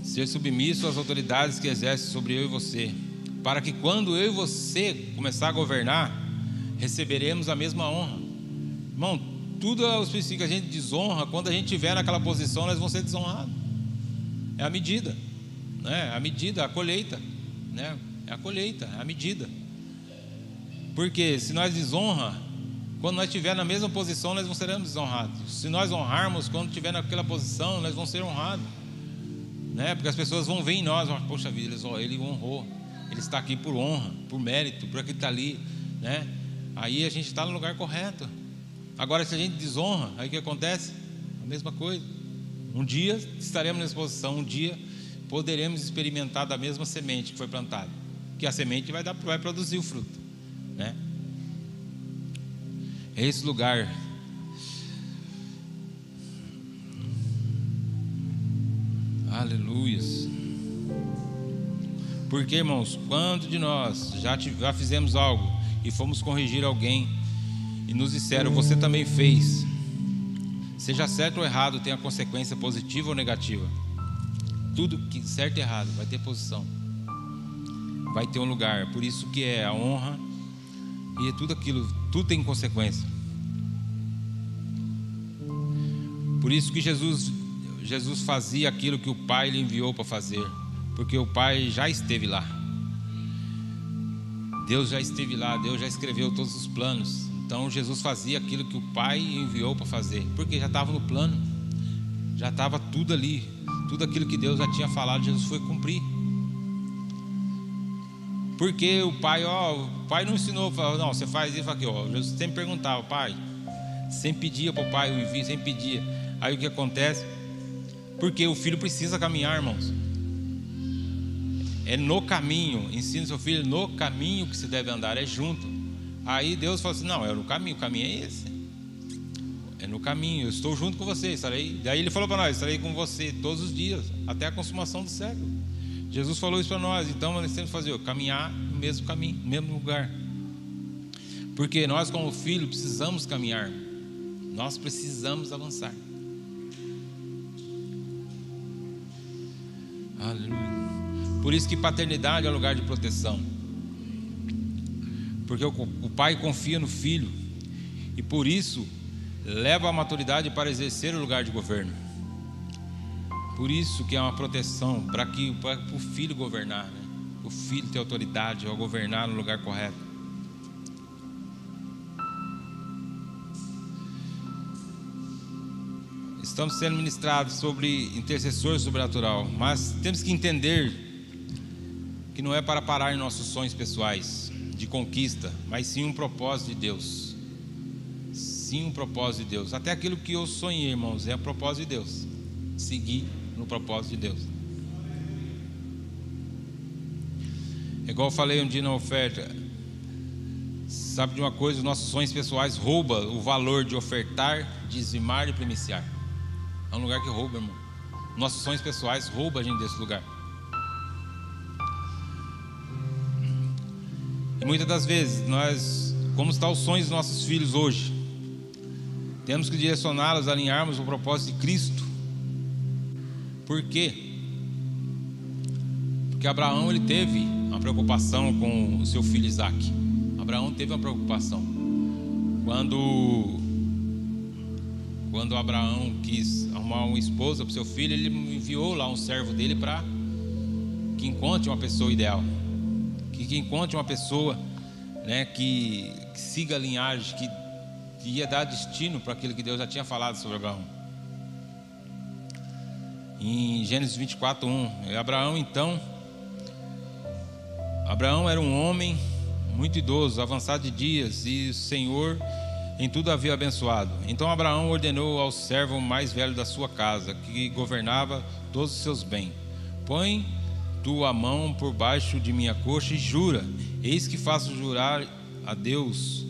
Ser submisso às autoridades que exercem sobre eu e você, para que quando eu e você começar a governar, receberemos a mesma honra. Irmão, tudo é que a gente desonra, quando a gente estiver naquela posição, nós vamos ser desonrados. É a medida, né? É a medida, a colheita, né? É a colheita, é a medida. Porque se nós desonra, quando nós estiver na mesma posição, nós não seremos desonrados. Se nós honrarmos, quando estiver naquela posição, nós vamos ser honrados. Né? Porque as pessoas vão ver em nós, poxa vida, ele honrou, ele está aqui por honra, por mérito, por aquele que está ali, né? Aí a gente está no lugar correto. Agora, se a gente desonra, aí o que acontece? A mesma coisa. Um dia estaremos nessa posição, um dia poderemos experimentar da mesma semente que foi plantada, que a semente vai, dar, vai produzir o fruto, né? É esse lugar. Aleluias. Porque, irmãos, quando de nós já, já fizemos algo e fomos corrigir alguém e nos disseram, você também fez, seja certo ou errado, tem a consequência positiva ou negativa. Tudo que certo e errado vai ter posição, vai ter um lugar. Por isso que é a honra e é tudo aquilo, tudo tem consequência. Por isso que Jesus, Jesus fazia aquilo que o Pai lhe enviou para fazer, porque o Pai já esteve lá. Deus já esteve lá, Deus já escreveu todos os planos. Então Jesus fazia aquilo que o Pai enviou para fazer, porque já estava no plano, já estava tudo ali, tudo aquilo que Deus já tinha falado, Jesus foi cumprir. Porque o pai, ó, o pai não ensinou, falou, não, você faz isso aqui, ó. Jesus sempre perguntava, pai, sempre pedia para o pai o envio, sempre pedia. Aí o que acontece? Porque o filho precisa caminhar, irmãos. É no caminho, ensina seu filho no caminho que se deve andar, é junto. Aí Deus falou assim: não, é no caminho, o caminho é esse. É no caminho, eu estou junto com você, estarei. Daí ele falou para nós: estarei com você todos os dias, até a consumação do século. Jesus falou isso para nós, então nós temos que fazer, caminhar no mesmo caminho, no mesmo lugar. Porque nós, como filho, precisamos caminhar, nós precisamos avançar. Aleluia. Por isso que paternidade é lugar de proteção. Porque o, pai confia no filho e por isso leva a maturidade para exercer o lugar de governo. Por isso que é uma proteção para que o filho governar, né? o filho ter autoridade ao governar no lugar correto. Estamos sendo ministrados sobre intercessor sobrenatural, mas temos que entender que não é para parar em nossos sonhos pessoais de conquista, mas sim um propósito de Deus. Sim, um propósito de Deus. Até aquilo que eu sonhei, irmãos, é a propósito de Deus. Seguir no propósito de Deus. É igual eu falei um dia na oferta. Sabe de uma coisa? Os nossos sonhos pessoais roubam o valor de ofertar, dizimar e primiciar. É um lugar que rouba, irmão. Nossos sonhos pessoais roubam a gente desse lugar. E muitas das vezes, nós, como estão os sonhos dos nossos filhos hoje, temos que direcioná-los, alinharmos o propósito de Cristo. Por quê? Porque Abraão ele teve uma preocupação com o seu filho Isaac. Abraão teve uma preocupação. Quando quando Abraão quis arrumar uma esposa para o seu filho, ele enviou lá um servo dele para que encontre uma pessoa ideal que, encontre uma pessoa né, que, que siga a linhagem, que, que ia dar destino para aquilo que Deus já tinha falado sobre Abraão. Em Gênesis 24, 1, Abraão então, Abraão era um homem muito idoso, avançado de dias, e o Senhor em tudo havia abençoado. Então Abraão ordenou ao servo mais velho da sua casa, que governava todos os seus bens: Põe tua mão por baixo de minha coxa e jura: Eis que faço jurar a Deus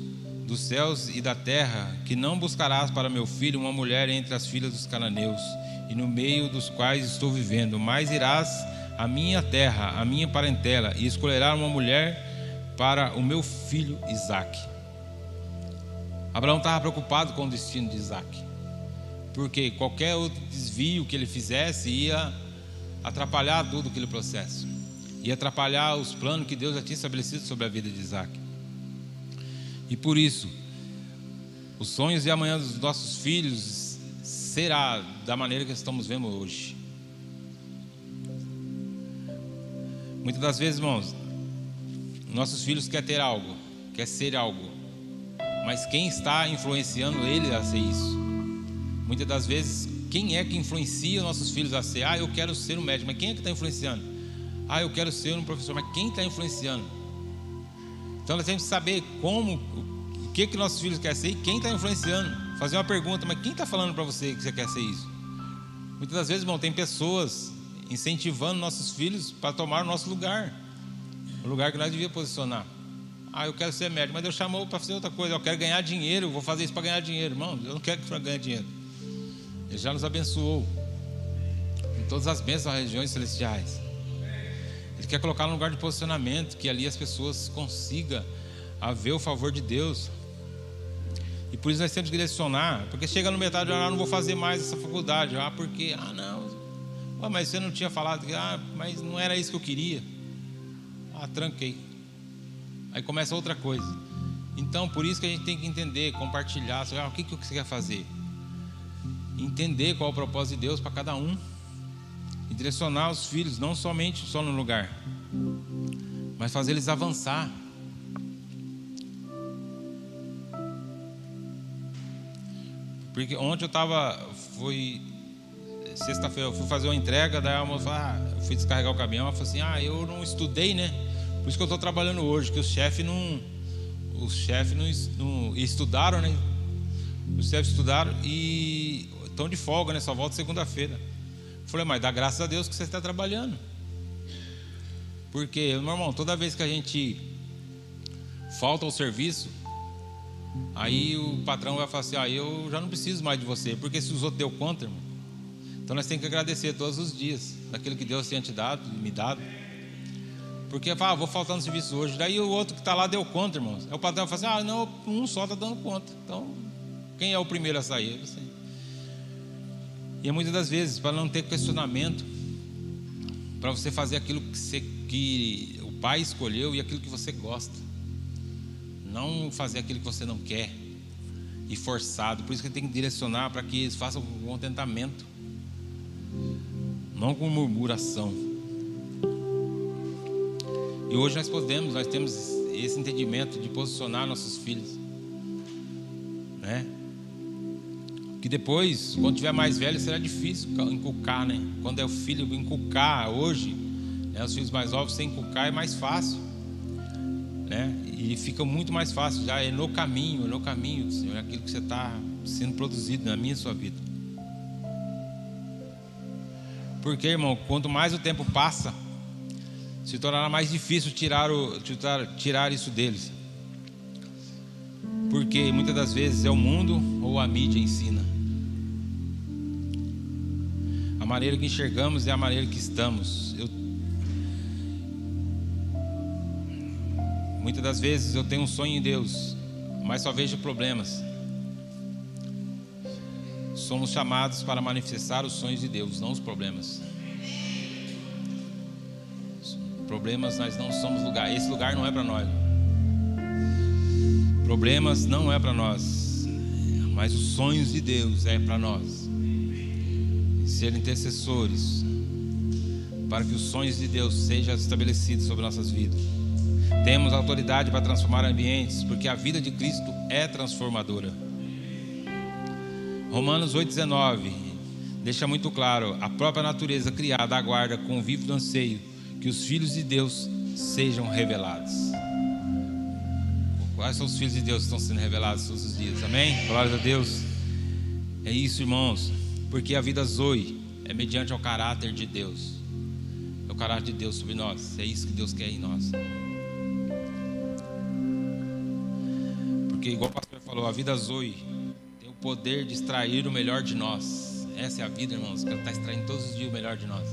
dos céus e da terra que não buscarás para meu filho uma mulher entre as filhas dos cananeus e no meio dos quais estou vivendo, mas irás à minha terra, à minha parentela e escolherás uma mulher para o meu filho Isaque. Abraão estava preocupado com o destino de Isaac, porque qualquer outro desvio que ele fizesse ia atrapalhar tudo aquele processo, ia atrapalhar os planos que Deus já tinha estabelecido sobre a vida de Isaac. E por isso, os sonhos de amanhã dos nossos filhos será da maneira que estamos vendo hoje. Muitas das vezes, irmãos, nossos filhos querem ter algo, quer ser algo, mas quem está influenciando ele a ser isso? Muitas das vezes, quem é que influencia nossos filhos a ser? Ah, eu quero ser um médico, mas quem é que está influenciando? Ah, eu quero ser um professor, mas quem está influenciando? Então nós temos que saber como, o que que nossos filhos querem ser e quem está influenciando. Fazer uma pergunta, mas quem está falando para você que você quer ser isso? Muitas das vezes, irmão, tem pessoas incentivando nossos filhos para tomar o nosso lugar, o lugar que nós devíamos posicionar. Ah, eu quero ser médico, mas Deus chamou para fazer outra coisa. Eu quero ganhar dinheiro, vou fazer isso para ganhar dinheiro. Irmão, eu não quero que você ganhe dinheiro. Ele já nos abençoou em todas as bênçãos das regiões celestiais. Ele quer colocar no lugar de posicionamento, que ali as pessoas consigam a ver o favor de Deus. E por isso nós temos que direcionar, porque chega no metade, ah, não vou fazer mais essa faculdade. Ah, porque, ah, não, Ué, mas você não tinha falado ah, mas não era isso que eu queria. Ah, tranquei. Aí começa outra coisa. Então, por isso que a gente tem que entender, compartilhar, ah, o que, que você quer fazer? Entender qual é o propósito de Deus para cada um. E direcionar os filhos, não somente só no lugar, mas fazer eles avançar. Porque ontem eu estava, fui sexta-feira eu fui fazer uma entrega, daí a moça ah, eu fui descarregar o caminhão, ela falou assim, ah, eu não estudei, né? Por isso que eu estou trabalhando hoje, que os chefes não. Os chefes não, não estudaram, né? Os chefes estudaram e estão de folga, né? Só volta segunda-feira. Falei, mas dá graças a Deus que você está trabalhando. Porque, meu irmão, toda vez que a gente falta ao serviço, aí o patrão vai falar assim, ah, eu já não preciso mais de você, porque se os outros deu conta, irmão. Então nós temos que agradecer todos os dias daquilo que Deus tinha te dado, me dado. Porque ah, vou faltar no serviço hoje. Daí o outro que está lá deu conta, irmãos. Aí o patrão fala assim: ah, não, um só está dando conta. Então, quem é o primeiro a sair? Você. E muitas das vezes, para não ter questionamento, para você fazer aquilo que, você, que o pai escolheu e aquilo que você gosta. Não fazer aquilo que você não quer e forçado. Por isso que tem que direcionar para que eles façam com contentamento não com murmuração. E hoje nós podemos, nós temos esse entendimento de posicionar nossos filhos, depois, quando tiver mais velho, será difícil inculcar, né? Quando é o filho inculcar hoje, né? os filhos mais novos sem inculcar é mais fácil, né? E fica muito mais fácil, já é no caminho, é no caminho, Senhor, é aquilo que você está sendo produzido na minha sua vida. Porque, irmão, quanto mais o tempo passa, se tornará mais difícil tirar, o, tirar, tirar isso deles. Porque muitas das vezes é o mundo ou a mídia ensina. A maneira que enxergamos é a maneira que estamos. Eu, muitas das vezes eu tenho um sonho em Deus, mas só vejo problemas somos chamados para manifestar os sonhos de Deus, não os problemas. Problemas nós não somos lugar, esse lugar não é para nós. Problemas não é para nós, mas os sonhos de Deus é para nós. Ser intercessores para que os sonhos de Deus sejam estabelecidos sobre nossas vidas. Temos autoridade para transformar ambientes, porque a vida de Cristo é transformadora. Romanos 8,19 deixa muito claro: a própria natureza criada aguarda com vívido anseio que os filhos de Deus sejam revelados. Quais são os filhos de Deus que estão sendo revelados todos os dias? Amém? Glória a Deus. É isso, irmãos, porque a vida Zoe é mediante ao caráter de Deus. É o caráter de Deus sobre nós. É isso que Deus quer em nós. Porque, igual o pastor falou, a vida Zoe poder de extrair o melhor de nós. Essa é a vida, irmãos, que ela está extraindo todos os dias o melhor de nós.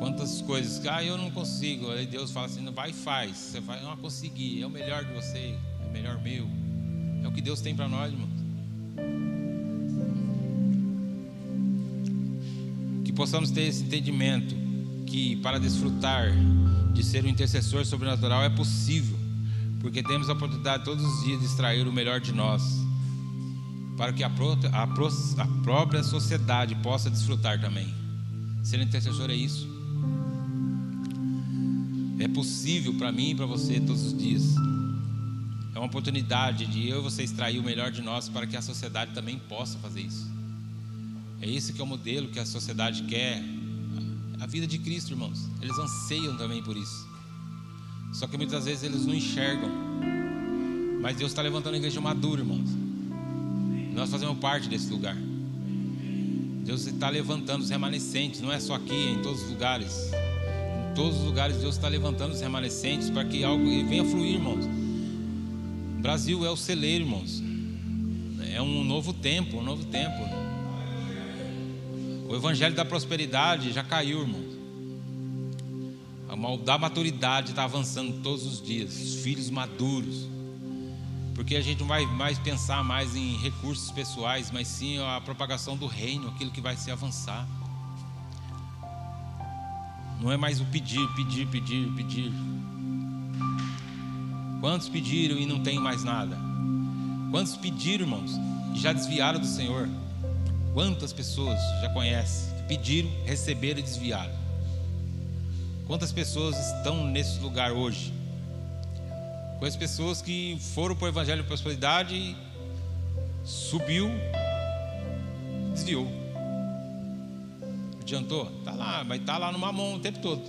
Quantas coisas, ah, eu não consigo. Aí Deus fala assim: vai e faz. Você vai, não conseguir, é o melhor de você, é o melhor meu. que Deus tem para nós, irmãos. Possamos ter esse entendimento que para desfrutar de ser um intercessor sobrenatural é possível, porque temos a oportunidade todos os dias de extrair o melhor de nós, para que a, a, a própria sociedade possa desfrutar também. Ser intercessor é isso. É possível para mim e para você todos os dias. É uma oportunidade de eu e você extrair o melhor de nós para que a sociedade também possa fazer isso. É esse que é o modelo que a sociedade quer. A vida de Cristo, irmãos. Eles anseiam também por isso. Só que muitas vezes eles não enxergam. Mas Deus está levantando a igreja madura, irmãos. Nós fazemos parte desse lugar. Deus está levantando os remanescentes, não é só aqui, é em todos os lugares. Em todos os lugares Deus está levantando os remanescentes para que algo venha fluir, irmãos. O Brasil é o celeiro, irmãos. É um novo tempo, um novo tempo. O evangelho da prosperidade já caiu, irmãos. A da maturidade está avançando todos os dias. Os filhos maduros. Porque a gente não vai mais pensar mais em recursos pessoais, mas sim a propagação do reino, aquilo que vai se avançar. Não é mais o pedir, pedir, pedir, pedir. Quantos pediram e não tem mais nada? Quantos pediram, irmãos, e já desviaram do Senhor? Quantas pessoas já conhecem? Pediram, receberam e desviaram. Quantas pessoas estão nesse lugar hoje? Conheço pessoas que foram para o Evangelho de Prosperidade, subiu, desviou. Adiantou? Está lá, vai estar tá lá no mamão o tempo todo.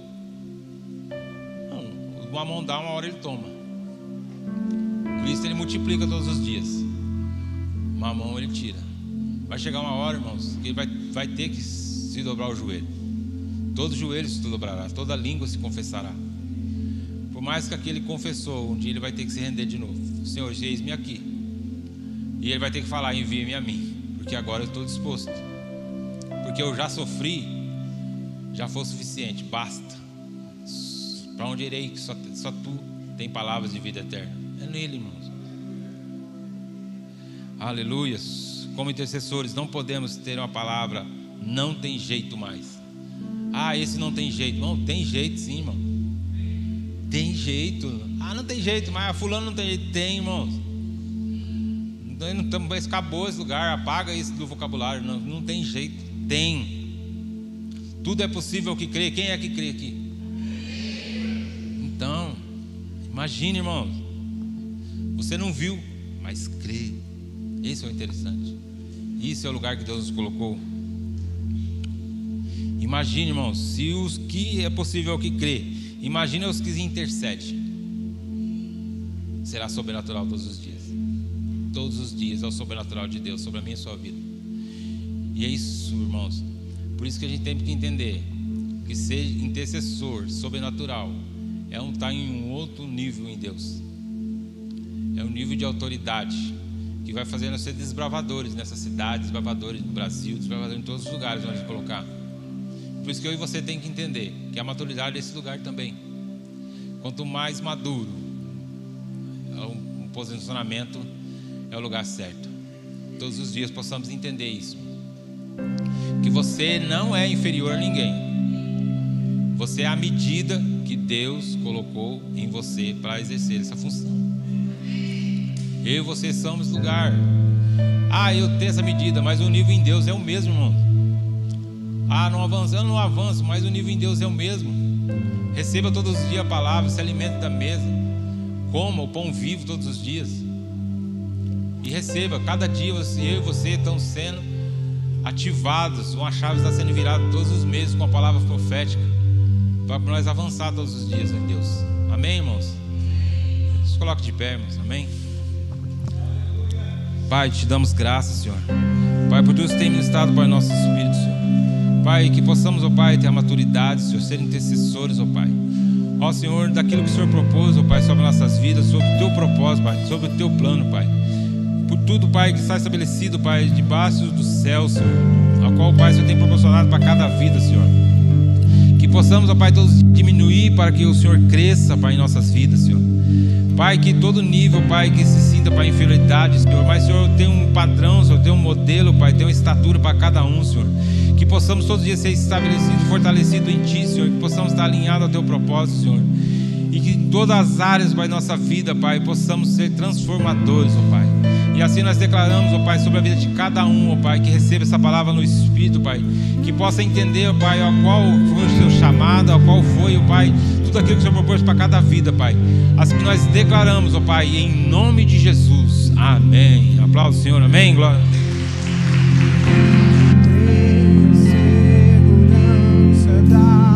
Não, o mamão dá, uma hora ele toma. Cristo ele multiplica todos os dias. Mamão ele tira. Vai chegar uma hora, irmãos, que ele vai, vai ter que se dobrar o joelho. Todo joelho se dobrará, toda língua se confessará. Por mais que aquele confessou, um dia ele vai ter que se render de novo. Senhor, eis-me aqui. E ele vai ter que falar: envie-me a mim, porque agora eu estou disposto. Porque eu já sofri, já foi suficiente, basta. Para onde irei? Só, só tu tem palavras de vida eterna. É nele, irmãos. Aleluias. Como intercessores, não podemos ter uma palavra, não tem jeito mais. Ah, esse não tem jeito. Não, tem jeito sim, irmão. Tem jeito. Ah, não tem jeito, mas fulano não tem jeito. Tem, irmãos. Acabou esse lugar, apaga isso do vocabulário. Não, não tem jeito. Tem. Tudo é possível que crê. Quem é que crê aqui? Então, imagine, irmãos. Você não viu, mas crê. Esse é o interessante. Isso é o lugar que Deus nos colocou. Imagine, irmãos, se os que é possível que crê Imagina os que intercedem. Será sobrenatural todos os dias. Todos os dias é o sobrenatural de Deus sobre a minha e sua vida. E é isso, irmãos. Por isso que a gente tem que entender que ser intercessor sobrenatural é um estar tá em um outro nível em Deus. É um nível de autoridade que vai fazer nós ser desbravadores nessa cidade, desbravadores no Brasil, desbravadores em todos os lugares onde colocar. Por isso que eu e você tem que entender que a maturidade é esse lugar também. Quanto mais maduro, o posicionamento é o lugar certo. Todos os dias possamos entender isso. Que você não é inferior a ninguém. Você é a medida que Deus colocou em você para exercer essa função. Eu e você somos lugar. Ah, eu tenho essa medida, mas o nível em Deus é o mesmo, irmão. Ah, não avanço, eu não avanço, mas o nível em Deus é o mesmo. Receba todos os dias a palavra, se alimente da mesa. Coma o pão vivo todos os dias. E receba, cada dia você, eu e você estão sendo ativados, uma chave está sendo virada todos os meses com a palavra profética. Para nós avançar todos os dias em Deus. Amém, irmãos? Coloque de pé, irmãos. Amém? Pai, te damos graças, Senhor. Pai, por Deus tem ministrado o nosso espírito, Senhor. Pai, que possamos, ó Pai, ter a maturidade, Senhor, ser intercessores, ó Pai. Ó Senhor, daquilo que o Senhor propôs, ó Pai, sobre nossas vidas, sobre o Teu propósito, Pai, sobre o Teu plano, Pai. Por tudo, Pai, que está estabelecido, Pai, debaixo do céu, Senhor, a qual, Pai, o Senhor tem proporcionado para cada vida, Senhor. Que possamos, ó Pai, todos diminuir para que o Senhor cresça, Pai, em nossas vidas, Senhor. Pai, que todo nível, Pai, que se sinta, Pai, inferioridade, Senhor. Mas, Senhor, tem um padrão, Senhor, tem um modelo, Pai, tem uma estatura para cada um, Senhor. Que possamos todos os dias ser estabelecidos, fortalecidos em Ti, Senhor. Que possamos estar alinhados ao Teu propósito, Senhor. E que em todas as áreas, da nossa vida, Pai, possamos ser transformadores, ó Pai. E assim nós declaramos, ó Pai, sobre a vida de cada um, ó Pai, que receba essa palavra no Espírito, Pai. Que possa entender, ó Pai, ó, qual foi o seu chamado, ó, qual foi, ó Pai, tudo aquilo que o Senhor propôs para cada vida, Pai. Assim nós declaramos, ó Pai, em nome de Jesus. Amém. Aplausos, Senhor. Amém. Glória.